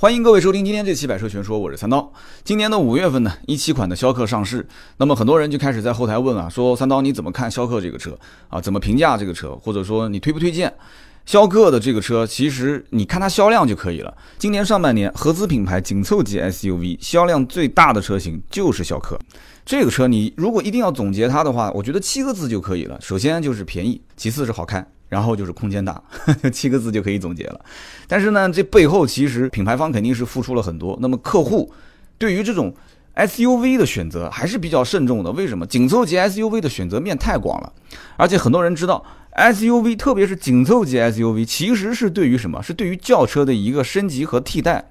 欢迎各位收听今天这期《百车全说》，我是三刀。今年的五月份呢，一七款的逍客上市，那么很多人就开始在后台问啊，说三刀你怎么看逍客这个车啊？怎么评价这个车？或者说你推不推荐？逍客的这个车，其实你看它销量就可以了。今年上半年，合资品牌紧凑级 SUV 销量最大的车型就是逍客。这个车你如果一定要总结它的话，我觉得七个字就可以了。首先就是便宜，其次是好看。然后就是空间大，七个字就可以总结了。但是呢，这背后其实品牌方肯定是付出了很多。那么客户对于这种 SUV 的选择还是比较慎重的。为什么？紧凑级 SUV 的选择面太广了，而且很多人知道 SUV，特别是紧凑级 SUV，其实是对于什么？是对于轿车的一个升级和替代。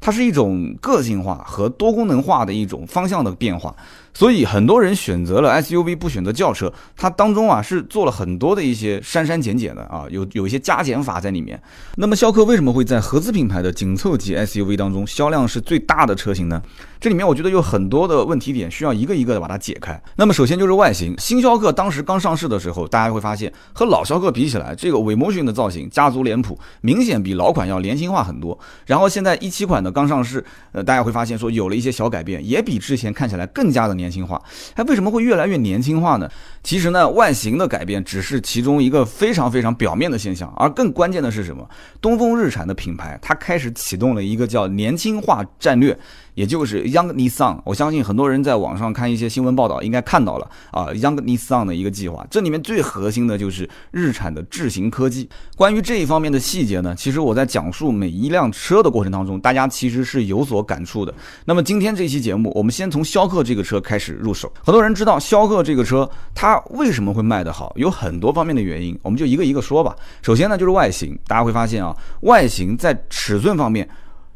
它是一种个性化和多功能化的一种方向的变化。所以很多人选择了 SUV 不选择轿车，它当中啊是做了很多的一些删删减减的啊，有有一些加减法在里面。那么逍客为什么会在合资品牌的紧凑级 SUV 当中销量是最大的车型呢？这里面我觉得有很多的问题点需要一个一个的把它解开。那么首先就是外形，新逍客当时刚上市的时候，大家会发现和老逍客比起来，这个尾模型的造型家族脸谱明显比老款要年轻化很多。然后现在一七款的刚上市，呃，大家会发现说有了一些小改变，也比之前看起来更加的年。年轻化，它为什么会越来越年轻化呢？其实呢，外形的改变只是其中一个非常非常表面的现象，而更关键的是什么？东风日产的品牌，它开始启动了一个叫年轻化战略。也就是 Young Nissan，我相信很多人在网上看一些新闻报道，应该看到了啊，Young Nissan 的一个计划。这里面最核心的就是日产的智行科技。关于这一方面的细节呢，其实我在讲述每一辆车的过程当中，大家其实是有所感触的。那么今天这期节目，我们先从逍客这个车开开始入手。很多人知道逍客这个车它为什么会卖得好，有很多方面的原因，我们就一个一个说吧。首先呢，就是外形，大家会发现啊，外形在尺寸方面。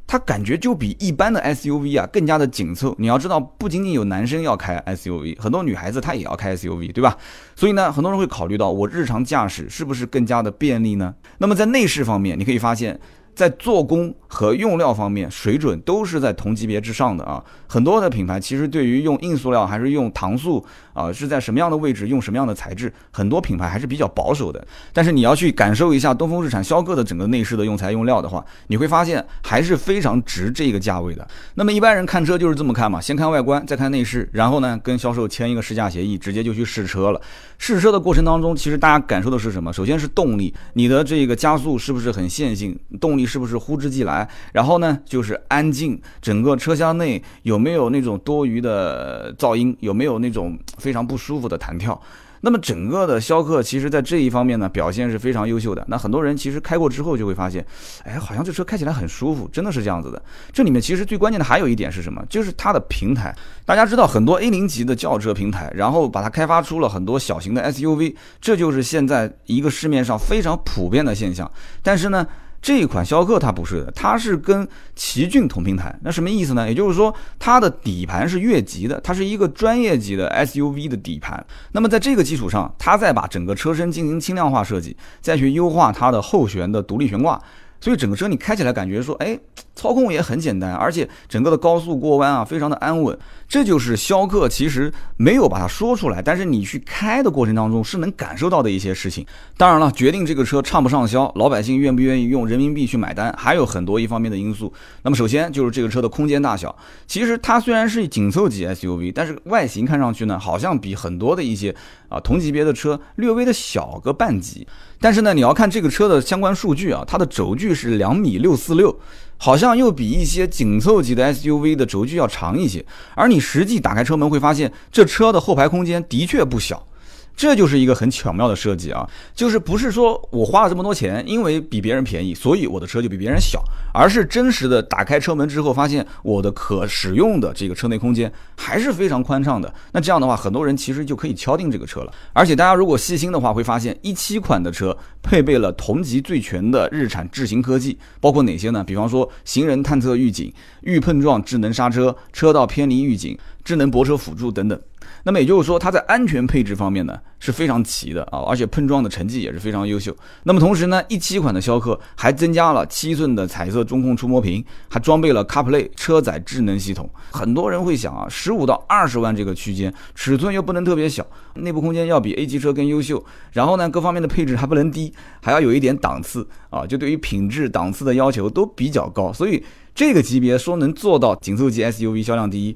它感觉就比一般的 SUV 啊更加的紧凑。你要知道，不仅仅有男生要开 SUV，很多女孩子她也要开 SUV，对吧？所以呢，很多人会考虑到我日常驾驶是不是更加的便利呢？那么在内饰方面，你可以发现。在做工和用料方面，水准都是在同级别之上的啊。很多的品牌其实对于用硬塑料还是用搪塑啊，是在什么样的位置用什么样的材质，很多品牌还是比较保守的。但是你要去感受一下东风日产逍客的整个内饰的用材用料的话，你会发现还是非常值这个价位的。那么一般人看车就是这么看嘛，先看外观，再看内饰，然后呢跟销售签一个试驾协议，直接就去试车了。试车的过程当中，其实大家感受的是什么？首先是动力，你的这个加速是不是很线性？动力。是不是呼之即来？然后呢，就是安静，整个车厢内有没有那种多余的噪音？有没有那种非常不舒服的弹跳？那么整个的逍客其实在这一方面呢表现是非常优秀的。那很多人其实开过之后就会发现，哎，好像这车开起来很舒服，真的是这样子的。这里面其实最关键的还有一点是什么？就是它的平台。大家知道很多 A 零级的轿车平台，然后把它开发出了很多小型的 SUV，这就是现在一个市面上非常普遍的现象。但是呢？这一款逍客它不是的，它是跟奇骏同平台，那什么意思呢？也就是说，它的底盘是越级的，它是一个专业级的 SUV 的底盘。那么在这个基础上，它再把整个车身进行轻量化设计，再去优化它的后悬的独立悬挂。所以整个车你开起来感觉说，哎，操控也很简单，而且整个的高速过弯啊，非常的安稳。这就是逍客其实没有把它说出来，但是你去开的过程当中是能感受到的一些事情。当然了，决定这个车畅不畅销，老百姓愿不愿意用人民币去买单，还有很多一方面的因素。那么首先就是这个车的空间大小，其实它虽然是紧凑级 SUV，但是外形看上去呢，好像比很多的一些啊同级别的车略微的小个半级。但是呢，你要看这个车的相关数据啊，它的轴距是两米六四六，好像又比一些紧凑级的 SUV 的轴距要长一些。而你实际打开车门会发现，这车的后排空间的确不小。这就是一个很巧妙的设计啊，就是不是说我花了这么多钱，因为比别人便宜，所以我的车就比别人小，而是真实的打开车门之后，发现我的可使用的这个车内空间还是非常宽敞的。那这样的话，很多人其实就可以敲定这个车了。而且大家如果细心的话，会发现一七款的车配备了同级最全的日产智行科技，包括哪些呢？比方说行人探测预警、预碰撞智能刹车、车道偏离预警、智能泊车辅助等等。那么也就是说，它在安全配置方面呢是非常齐的啊，而且碰撞的成绩也是非常优秀。那么同时呢，一七款的逍客还增加了七寸的彩色中控触摸屏，还装备了 CarPlay 车载智能系统。很多人会想啊，十五到二十万这个区间，尺寸又不能特别小，内部空间要比 A 级车更优秀，然后呢，各方面的配置还不能低，还要有一点档次啊，就对于品质档次的要求都比较高，所以。这个级别说能做到紧凑级 SUV 销量第一。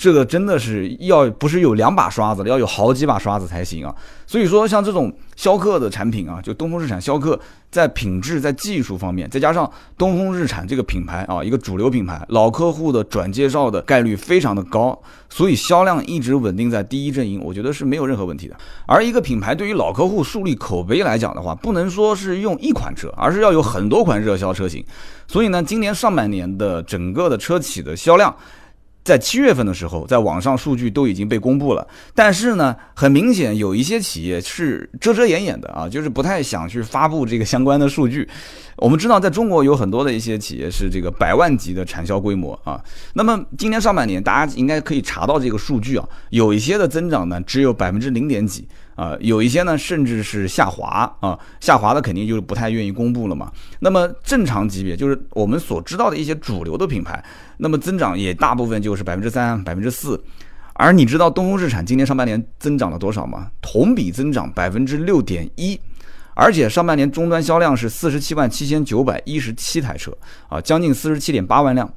这个真的是要不是有两把刷子，要有好几把刷子才行啊！所以说，像这种逍客的产品啊，就东风日产逍客，在品质、在技术方面，再加上东风日产这个品牌啊，一个主流品牌，老客户的转介绍的概率非常的高，所以销量一直稳定在第一阵营，我觉得是没有任何问题的。而一个品牌对于老客户树立口碑来讲的话，不能说是用一款车，而是要有很多款热销车型。所以呢，今年上半年的整个的车企的销量。在七月份的时候，在网上数据都已经被公布了，但是呢，很明显有一些企业是遮遮掩掩的啊，就是不太想去发布这个相关的数据。我们知道，在中国有很多的一些企业是这个百万级的产销规模啊。那么今年上半年，大家应该可以查到这个数据啊，有一些的增长呢只有百分之零点几。啊，有一些呢，甚至是下滑啊，下滑的肯定就是不太愿意公布了嘛。那么正常级别就是我们所知道的一些主流的品牌，那么增长也大部分就是百分之三、百分之四。而你知道东风日产今年上半年增长了多少吗？同比增长百分之六点一，而且上半年终端销量是四十七万七千九百一十七台车啊，将近四十七点八万辆。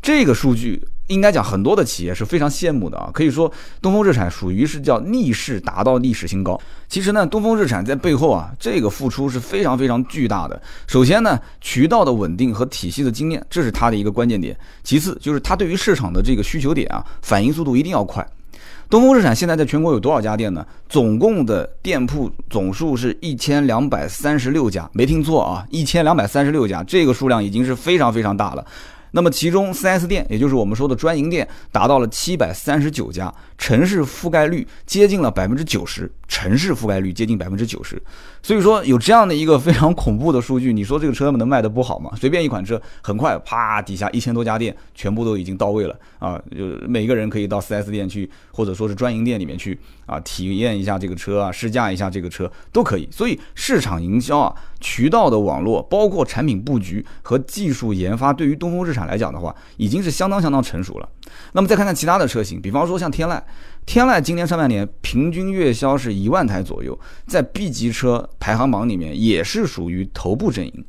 这个数据应该讲很多的企业是非常羡慕的啊，可以说东风日产属于是叫逆势达到历史新高。其实呢，东风日产在背后啊，这个付出是非常非常巨大的。首先呢，渠道的稳定和体系的经验，这是它的一个关键点。其次就是它对于市场的这个需求点啊，反应速度一定要快。东风日产现在在全国有多少家店呢？总共的店铺总数是一千两百三十六家，没听错啊，一千两百三十六家，这个数量已经是非常非常大了。那么其中 4S 店，也就是我们说的专营店，达到了七百三十九家，城市覆盖率接近了百分之九十，城市覆盖率接近百分之九十。所以说有这样的一个非常恐怖的数据，你说这个车能卖的不好吗？随便一款车，很快啪底下一千多家店全部都已经到位了啊！就每个人可以到 4S 店去，或者说是专营店里面去啊，体验一下这个车啊，试驾一下这个车都可以。所以市场营销啊，渠道的网络，包括产品布局和技术研发，对于东风日产来讲的话，已经是相当相当成熟了。那么再看看其他的车型，比方说像天籁。天籁今年上半年平均月销是一万台左右，在 B 级车排行榜里面也是属于头部阵营。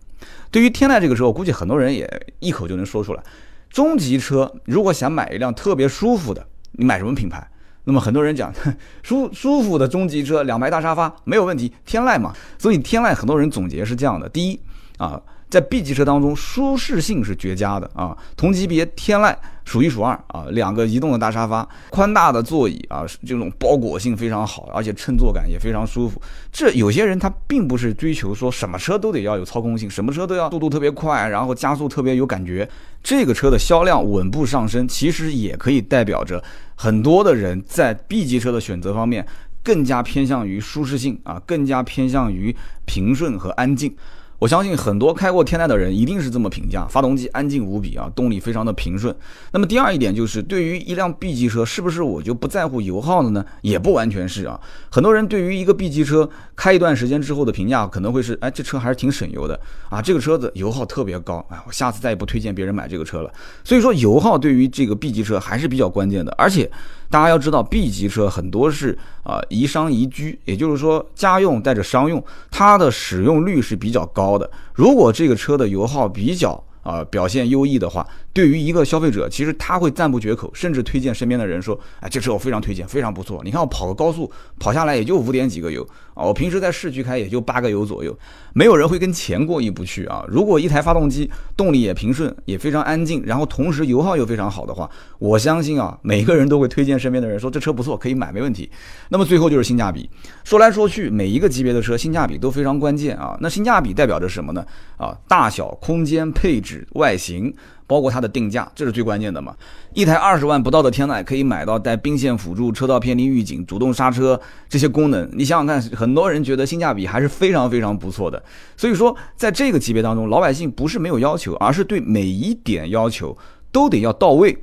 对于天籁这个车，我估计很多人也一口就能说出来。中级车如果想买一辆特别舒服的，你买什么品牌？那么很多人讲 舒舒服的中级车，两排大沙发没有问题，天籁嘛。所以天籁很多人总结是这样的：第一啊。在 B 级车当中，舒适性是绝佳的啊，同级别天籁数一数二啊，两个移动的大沙发，宽大的座椅啊，这种包裹性非常好，而且乘坐感也非常舒服。这有些人他并不是追求说什么车都得要有操控性，什么车都要速度特别快，然后加速特别有感觉。这个车的销量稳步上升，其实也可以代表着很多的人在 B 级车的选择方面更加偏向于舒适性啊，更加偏向于平顺和安静。我相信很多开过天籁的人一定是这么评价：发动机安静无比啊，动力非常的平顺。那么第二一点就是，对于一辆 B 级车，是不是我就不在乎油耗了呢？也不完全是啊。很多人对于一个 B 级车开一段时间之后的评价，可能会是：哎，这车还是挺省油的啊，这个车子油耗特别高哎，我下次再也不推荐别人买这个车了。所以说，油耗对于这个 B 级车还是比较关键的，而且。大家要知道，B 级车很多是啊宜商宜居，也就是说家用带着商用，它的使用率是比较高的。如果这个车的油耗比较啊表现优异的话，对于一个消费者，其实他会赞不绝口，甚至推荐身边的人说：“哎，这车我非常推荐，非常不错。你看我跑个高速，跑下来也就五点几个油啊，我平时在市区开也就八个油左右。没有人会跟钱过意不去啊。如果一台发动机动力也平顺，也非常安静，然后同时油耗又非常好的话，我相信啊，每个人都会推荐身边的人说这车不错，可以买，没问题。那么最后就是性价比，说来说去，每一个级别的车性价比都非常关键啊。那性价比代表着什么呢？啊，大小、空间、配置、外形。包括它的定价，这是最关键的嘛？一台二十万不到的天籁可以买到带并线辅助、车道偏离预警、主动刹车这些功能，你想想看，很多人觉得性价比还是非常非常不错的。所以说，在这个级别当中，老百姓不是没有要求，而是对每一点要求都得要到位。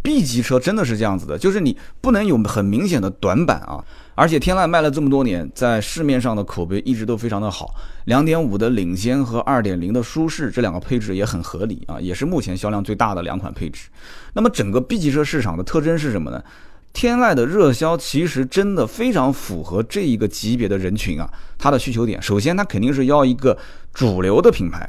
B 级车真的是这样子的，就是你不能有很明显的短板啊。而且天籁卖了这么多年，在市面上的口碑一直都非常的好。两点五的领先和二点零的舒适这两个配置也很合理啊，也是目前销量最大的两款配置。那么整个 B 级车市场的特征是什么呢？天籁的热销其实真的非常符合这一个级别的人群啊，它的需求点。首先，它肯定是要一个主流的品牌。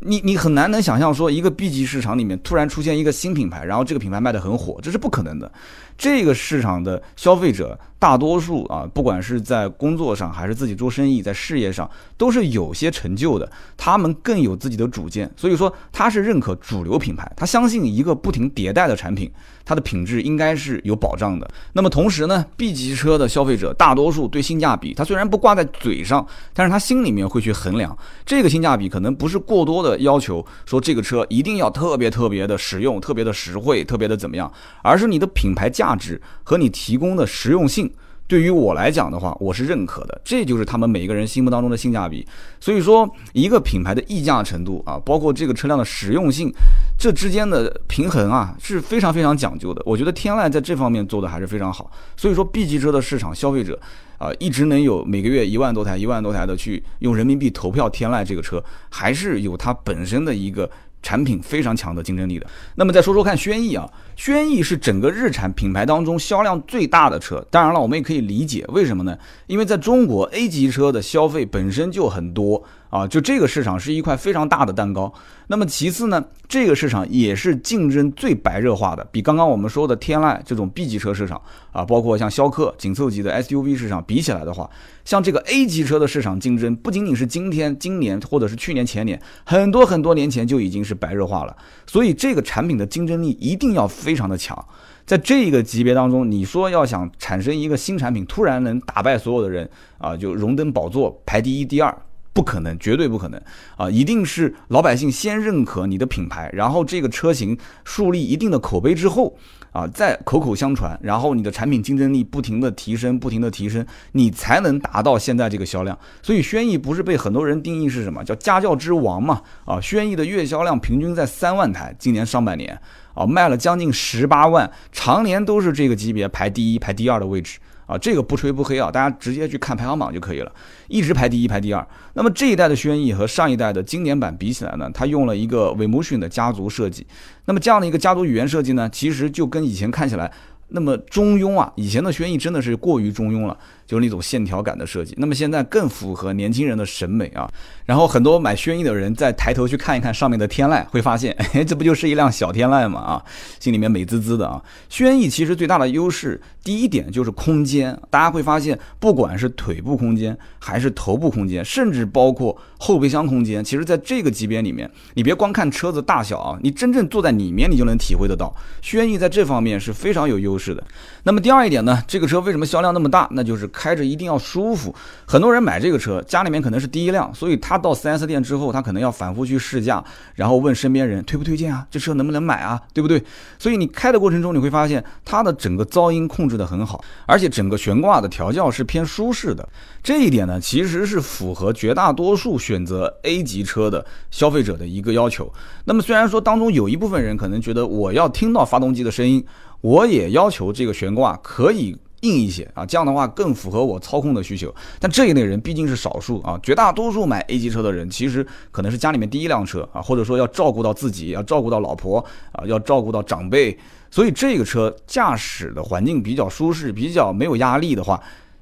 你你很难能想象说一个 B 级市场里面突然出现一个新品牌，然后这个品牌卖得很火，这是不可能的。这个市场的消费者大多数啊，不管是在工作上还是自己做生意，在事业上都是有些成就的，他们更有自己的主见，所以说他是认可主流品牌，他相信一个不停迭代的产品，它的品质应该是有保障的。那么同时呢，B 级车的消费者大多数对性价比，他虽然不挂在嘴上，但是他心里面会去衡量这个性价比，可能不是过多的要求说这个车一定要特别特别的实用、特别的实惠、特别的怎么样，而是你的品牌价。价值和你提供的实用性，对于我来讲的话，我是认可的。这就是他们每个人心目当中的性价比。所以说，一个品牌的溢价程度啊，包括这个车辆的实用性，这之间的平衡啊，是非常非常讲究的。我觉得天籁在这方面做的还是非常好。所以说，B 级车的市场消费者啊，一直能有每个月一万多台、一万多台的去用人民币投票天籁这个车，还是有它本身的一个。产品非常强的竞争力的，那么再说说看，轩逸啊，轩逸是整个日产品牌当中销量最大的车。当然了，我们也可以理解为什么呢？因为在中国 A 级车的消费本身就很多。啊，就这个市场是一块非常大的蛋糕。那么其次呢，这个市场也是竞争最白热化的，比刚刚我们说的天籁这种 B 级车市场啊，包括像逍客紧凑级的 SUV 市场比起来的话，像这个 A 级车的市场竞争，不仅仅是今天、今年或者是去年、前年，很多很多年前就已经是白热化了。所以这个产品的竞争力一定要非常的强。在这个级别当中，你说要想产生一个新产品，突然能打败所有的人啊，就荣登宝座排第一、第二。不可能，绝对不可能啊！一定是老百姓先认可你的品牌，然后这个车型树立一定的口碑之后，啊，再口口相传，然后你的产品竞争力不停的提升，不停的提升，你才能达到现在这个销量。所以轩逸不是被很多人定义是什么叫家教之王嘛？啊，轩逸的月销量平均在三万台，今年上半年啊卖了将近十八万，常年都是这个级别排第一、排第二的位置。啊，这个不吹不黑啊，大家直接去看排行榜就可以了，一直排第一排第二。那么这一代的轩逸和上一代的经典版比起来呢，它用了一个 Vemotion 的家族设计。那么这样的一个家族语言设计呢，其实就跟以前看起来那么中庸啊，以前的轩逸真的是过于中庸了。就是那种线条感的设计，那么现在更符合年轻人的审美啊。然后很多买轩逸的人再抬头去看一看上面的天籁，会发现，哎，这不就是一辆小天籁吗？啊，心里面美滋滋的啊。轩逸其实最大的优势，第一点就是空间，大家会发现，不管是腿部空间，还是头部空间，甚至包括后备箱空间，其实在这个级别里面，你别光看车子大小啊，你真正坐在里面，你就能体会得到，轩逸在这方面是非常有优势的。那么第二一点呢，这个车为什么销量那么大？那就是。开着一定要舒服，很多人买这个车，家里面可能是第一辆，所以他到 4S 店之后，他可能要反复去试驾，然后问身边人推不推荐啊，这车能不能买啊，对不对？所以你开的过程中，你会发现它的整个噪音控制的很好，而且整个悬挂的调教是偏舒适的，这一点呢，其实是符合绝大多数选择 A 级车的消费者的一个要求。那么虽然说当中有一部分人可能觉得我要听到发动机的声音，我也要求这个悬挂可以。硬一些啊，这样的话更符合我操控的需求。但这一类人毕竟是少数啊，绝大多数买 A 级车的人，其实可能是家里面第一辆车啊，或者说要照顾到自己，要照顾到老婆啊，要照顾到长辈，所以这个车驾驶的环境比较舒适，比较没有压力的话，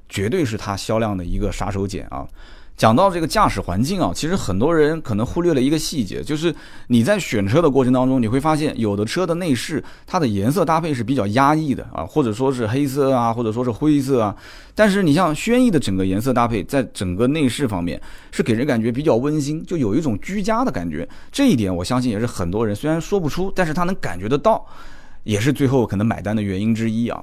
绝对是它销量的一个杀手锏啊。讲到这个驾驶环境啊，其实很多人可能忽略了一个细节，就是你在选车的过程当中，你会发现有的车的内饰它的颜色搭配是比较压抑的啊，或者说是黑色啊，或者说是灰色啊。但是你像轩逸的整个颜色搭配，在整个内饰方面是给人感觉比较温馨，就有一种居家的感觉。这一点我相信也是很多人虽然说不出，但是他能感觉得到，也是最后可能买单的原因之一啊。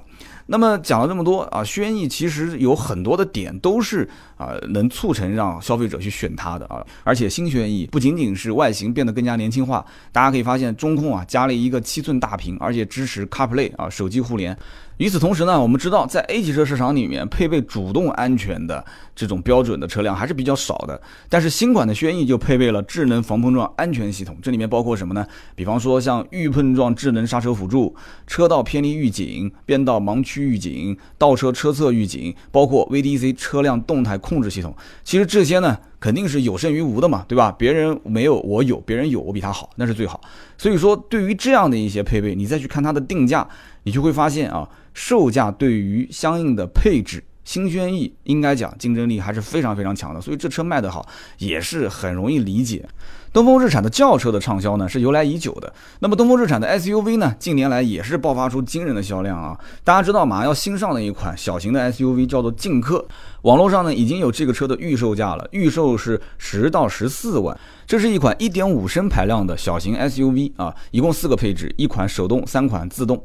那么讲了这么多啊，轩逸其实有很多的点都是啊能促成让消费者去选它的啊，而且新轩逸不仅仅是外形变得更加年轻化，大家可以发现中控啊加了一个七寸大屏，而且支持 CarPlay 啊手机互联。与此同时呢，我们知道在 A 级车市场里面，配备主动安全的这种标准的车辆还是比较少的。但是新款的轩逸就配备了智能防碰撞安全系统，这里面包括什么呢？比方说像预碰撞智能刹车辅助、车道偏离预警、变道盲区预警、倒车车侧预警，包括 VDC 车辆动态控制系统。其实这些呢，肯定是有胜于无的嘛，对吧？别人没有我有，别人有我比他好，那是最好。所以说，对于这样的一些配备，你再去看它的定价，你就会发现啊。售价对于相应的配置，新轩逸应该讲竞争力还是非常非常强的，所以这车卖得好也是很容易理解。东风日产的轿车的畅销呢是由来已久的。那么东风日产的 SUV 呢，近年来也是爆发出惊人的销量啊！大家知道马上要新上的一款小型的 SUV 叫做劲客，网络上呢已经有这个车的预售价了，预售是十到十四万。这是一款1.5升排量的小型 SUV 啊，一共四个配置，一款手动，三款自动。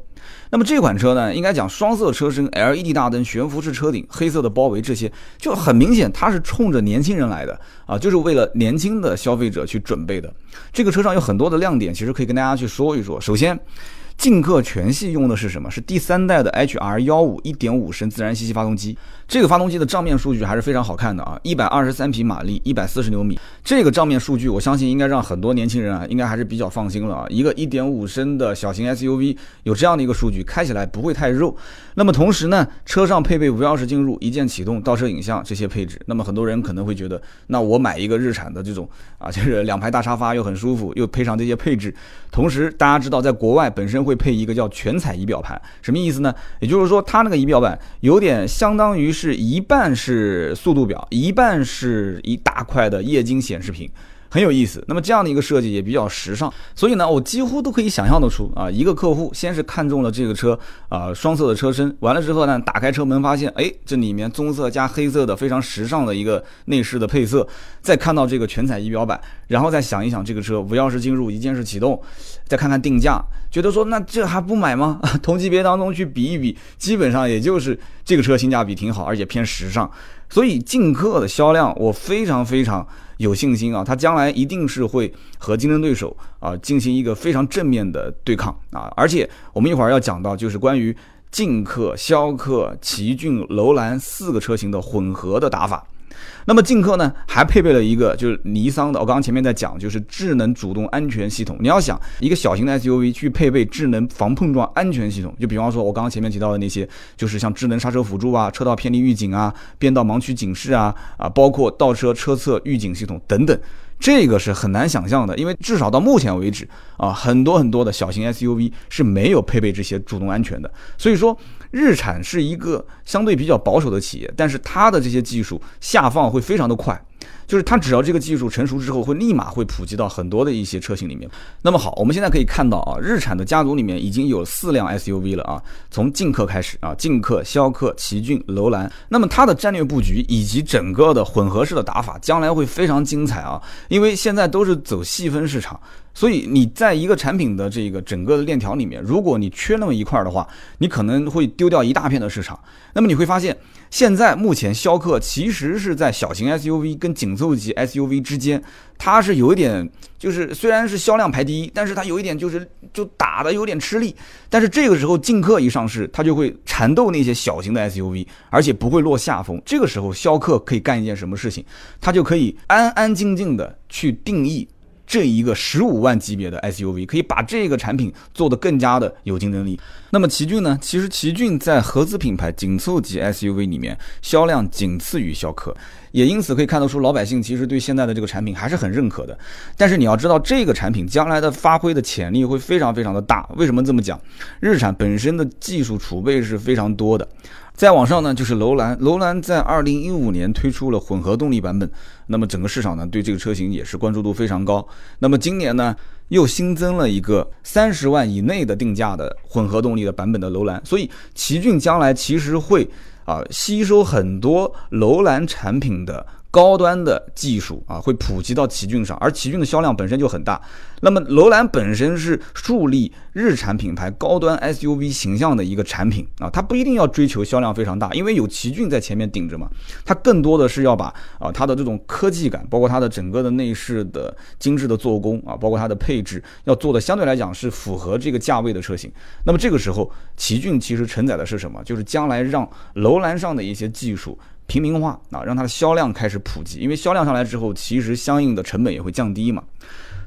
那么这款车呢，应该讲双色车身、LED 大灯、悬浮式车顶、黑色的包围，这些就很明显，它是冲着年轻人来的啊，就是为了年轻的消费者去准备的。这个车上有很多的亮点，其实可以跟大家去说一说。首先，劲客全系用的是什么？是第三代的 HR 幺五1.5升自然吸气发动机。这个发动机的账面数据还是非常好看的啊，一百二十三匹马力，一百四十牛米。这个账面数据，我相信应该让很多年轻人啊，应该还是比较放心了啊。一个一点五升的小型 SUV 有这样的一个数据，开起来不会太肉。那么同时呢，车上配备无钥匙进入、一键启动、倒车影像这些配置。那么很多人可能会觉得，那我买一个日产的这种啊，就是两排大沙发又很舒服，又配上这些配置。同时，大家知道，在国外本身会配一个叫全彩仪表盘，什么意思呢？也就是说，它那个仪表板有点相当于。是一半是速度表，一半是一大块的液晶显示屏。很有意思，那么这样的一个设计也比较时尚，所以呢，我几乎都可以想象得出啊，一个客户先是看中了这个车啊双色的车身，完了之后呢，打开车门发现，哎，这里面棕色加黑色的非常时尚的一个内饰的配色，再看到这个全彩仪表板，然后再想一想这个车无钥匙进入一键式启动，再看看定价，觉得说那这还不买吗？同级别当中去比一比，基本上也就是这个车性价比挺好，而且偏时尚，所以劲客的销量我非常非常。有信心啊，它将来一定是会和竞争对手啊进行一个非常正面的对抗啊！而且我们一会儿要讲到，就是关于劲客、逍客、奇骏、楼兰四个车型的混合的打法。那么劲客呢，还配备了一个就是尼桑的，我刚刚前面在讲，就是智能主动安全系统。你要想一个小型的 SUV 去配备智能防碰撞安全系统，就比方说我刚刚前面提到的那些，就是像智能刹车辅助啊、车道偏离预警啊、变道盲区警示啊啊，包括倒车车侧预警系统等等。这个是很难想象的，因为至少到目前为止啊，很多很多的小型 SUV 是没有配备这些主动安全的。所以说，日产是一个相对比较保守的企业，但是它的这些技术下放会非常的快。就是它只要这个技术成熟之后，会立马会普及到很多的一些车型里面。那么好，我们现在可以看到啊，日产的家族里面已经有四辆 SUV 了啊，从劲客开始啊，劲客、逍客、奇骏、楼兰。那么它的战略布局以及整个的混合式的打法，将来会非常精彩啊，因为现在都是走细分市场。所以你在一个产品的这个整个的链条里面，如果你缺那么一块的话，你可能会丢掉一大片的市场。那么你会发现，现在目前逍客其实是在小型 SUV 跟紧凑级 SUV 之间，它是有一点，就是虽然是销量排第一，但是它有一点就是就打的有点吃力。但是这个时候劲客一上市，它就会缠斗那些小型的 SUV，而且不会落下风。这个时候逍客可以干一件什么事情？它就可以安安静静的去定义。这一个十五万级别的 SUV 可以把这个产品做得更加的有竞争力。那么奇骏呢？其实奇骏在合资品牌紧凑级 SUV 里面销量仅次于逍客，也因此可以看得出老百姓其实对现在的这个产品还是很认可的。但是你要知道，这个产品将来的发挥的潜力会非常非常的大。为什么这么讲？日产本身的技术储备是非常多的。再往上呢，就是楼兰。楼兰在二零一五年推出了混合动力版本，那么整个市场呢对这个车型也是关注度非常高。那么今年呢又新增了一个三十万以内的定价的混合动力的版本的楼兰，所以奇骏将来其实会啊吸收很多楼兰产品的。高端的技术啊，会普及到奇骏上，而奇骏的销量本身就很大。那么楼兰本身是树立日产品牌高端 SUV 形象的一个产品啊，它不一定要追求销量非常大，因为有奇骏在前面顶着嘛。它更多的是要把啊它的这种科技感，包括它的整个的内饰的精致的做工啊，包括它的配置，要做的相对来讲是符合这个价位的车型。那么这个时候，奇骏其实承载的是什么？就是将来让楼兰上的一些技术。平民化啊，让它的销量开始普及，因为销量上来之后，其实相应的成本也会降低嘛。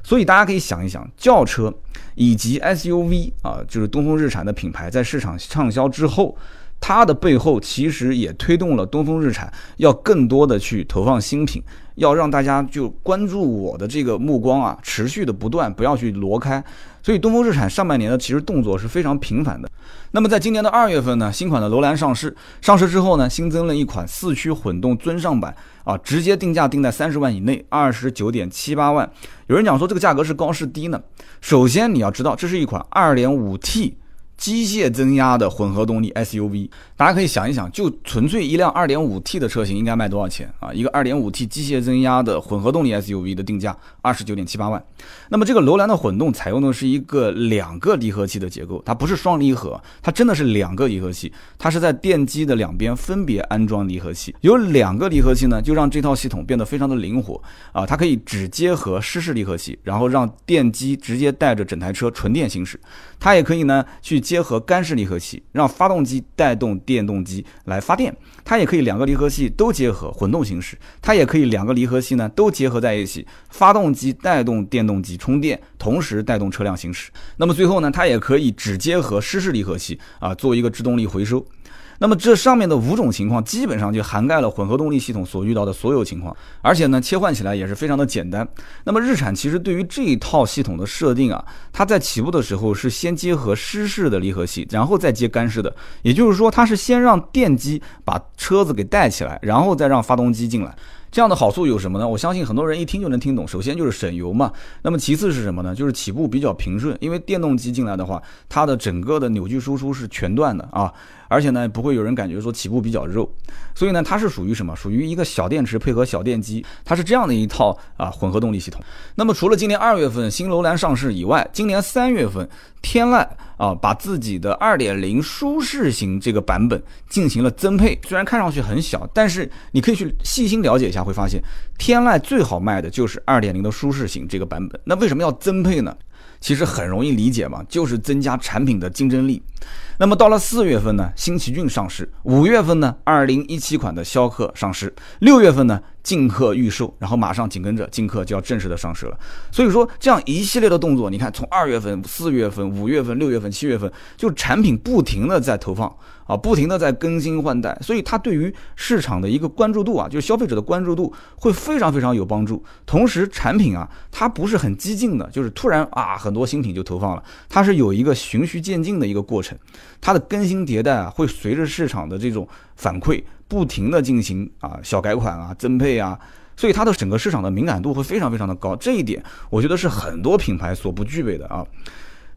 所以大家可以想一想，轿车以及 SUV 啊，就是东风日产的品牌在市场畅销之后，它的背后其实也推动了东风日产要更多的去投放新品，要让大家就关注我的这个目光啊，持续的不断，不要去挪开。所以东风日产上半年的其实动作是非常频繁的。那么在今年的二月份呢，新款的楼兰上市，上市之后呢，新增了一款四驱混动尊尚版啊，直接定价定在三十万以内，二十九点七八万。有人讲说这个价格是高是低呢？首先你要知道，这是一款二点五 T。机械增压的混合动力 SUV，大家可以想一想，就纯粹一辆 2.5T 的车型应该卖多少钱啊？一个 2.5T 机械增压的混合动力 SUV 的定价二十九点七八万。那么这个楼兰的混动采用的是一个两个离合器的结构，它不是双离合，它真的是两个离合器，它是在电机的两边分别安装离合器。有两个离合器呢，就让这套系统变得非常的灵活啊，它可以只结合湿式离合器，然后让电机直接带着整台车纯电行驶。它也可以呢去。结合干式离合器，让发动机带动电动机来发电。它也可以两个离合器都结合混动行驶，它也可以两个离合器呢都结合在一起，发动机带动电动机充电，同时带动车辆行驶。那么最后呢，它也可以只结合湿式离合器啊，做一个制动力回收。那么这上面的五种情况基本上就涵盖了混合动力系统所遇到的所有情况，而且呢切换起来也是非常的简单。那么日产其实对于这一套系统的设定啊，它在起步的时候是先结合湿式的离合器，然后再接干式的，也就是说它是先让电机把车子给带起来，然后再让发动机进来。这样的好处有什么呢？我相信很多人一听就能听懂。首先就是省油嘛，那么其次是什么呢？就是起步比较平顺，因为电动机进来的话，它的整个的扭矩输出是全段的啊。而且呢，不会有人感觉说起步比较肉，所以呢，它是属于什么？属于一个小电池配合小电机，它是这样的一套啊混合动力系统。那么除了今年二月份新楼兰上市以外，今年三月份天籁啊把自己的二点零舒适型这个版本进行了增配，虽然看上去很小，但是你可以去细心了解一下，会发现天籁最好卖的就是二点零的舒适型这个版本。那为什么要增配呢？其实很容易理解嘛，就是增加产品的竞争力。那么到了四月份呢，新奇骏上市；五月份呢，二零一七款的逍客上市；六月份呢，劲客预售，然后马上紧跟着劲客就要正式的上市了。所以说，这样一系列的动作，你看，从二月份、四月份、五月份、六月份、七月份，就产品不停的在投放。啊，不停的在更新换代，所以它对于市场的一个关注度啊，就是消费者的关注度会非常非常有帮助。同时，产品啊，它不是很激进的，就是突然啊很多新品就投放了，它是有一个循序渐进的一个过程。它的更新迭代啊，会随着市场的这种反馈，不停的进行啊小改款啊增配啊，所以它的整个市场的敏感度会非常非常的高。这一点我觉得是很多品牌所不具备的啊。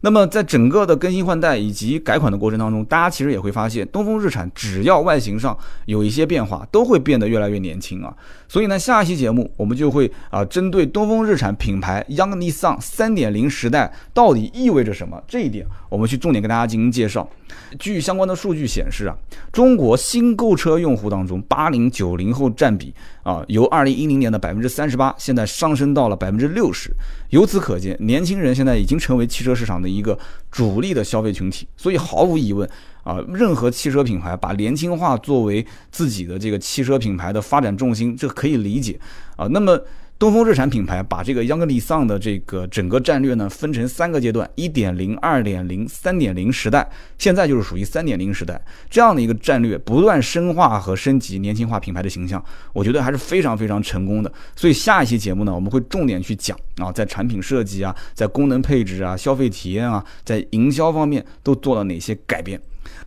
那么，在整个的更新换代以及改款的过程当中，大家其实也会发现，东风日产只要外形上有一些变化，都会变得越来越年轻啊。所以呢，下一期节目我们就会啊，针对东风日产品牌 Young Nissan 3.0时代到底意味着什么这一点，我们去重点跟大家进行介绍。据相关的数据显示啊，中国新购车用户当中，八零九零后占比啊，由二零一零年的百分之三十八，现在上升到了百分之六十。由此可见，年轻人现在已经成为汽车市场的一个主力的消费群体。所以毫无疑问啊，任何汽车品牌把年轻化作为自己的这个汽车品牌的发展重心，这可以理解啊。那么。东风日产品牌把这个央格利桑的这个整个战略呢分成三个阶段：一点零、二点零、三点零时代。现在就是属于三点零时代这样的一个战略，不断深化和升级年轻化品牌的形象，我觉得还是非常非常成功的。所以下一期节目呢，我们会重点去讲啊，在产品设计啊，在功能配置啊、消费体验啊，在营销方面都做了哪些改变。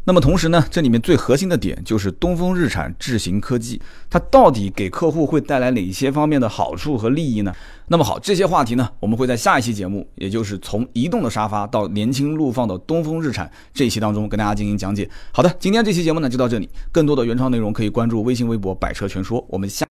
那么同时呢，这里面最核心的点就是东风日产智行科技，它到底给客户会带来哪些方面的好处和利益呢？那么好，这些话题呢，我们会在下一期节目，也就是从移动的沙发到年轻怒放的东风日产这一期当中跟大家进行讲解。好的，今天这期节目呢就到这里，更多的原创内容可以关注微信微博百车全说，我们下。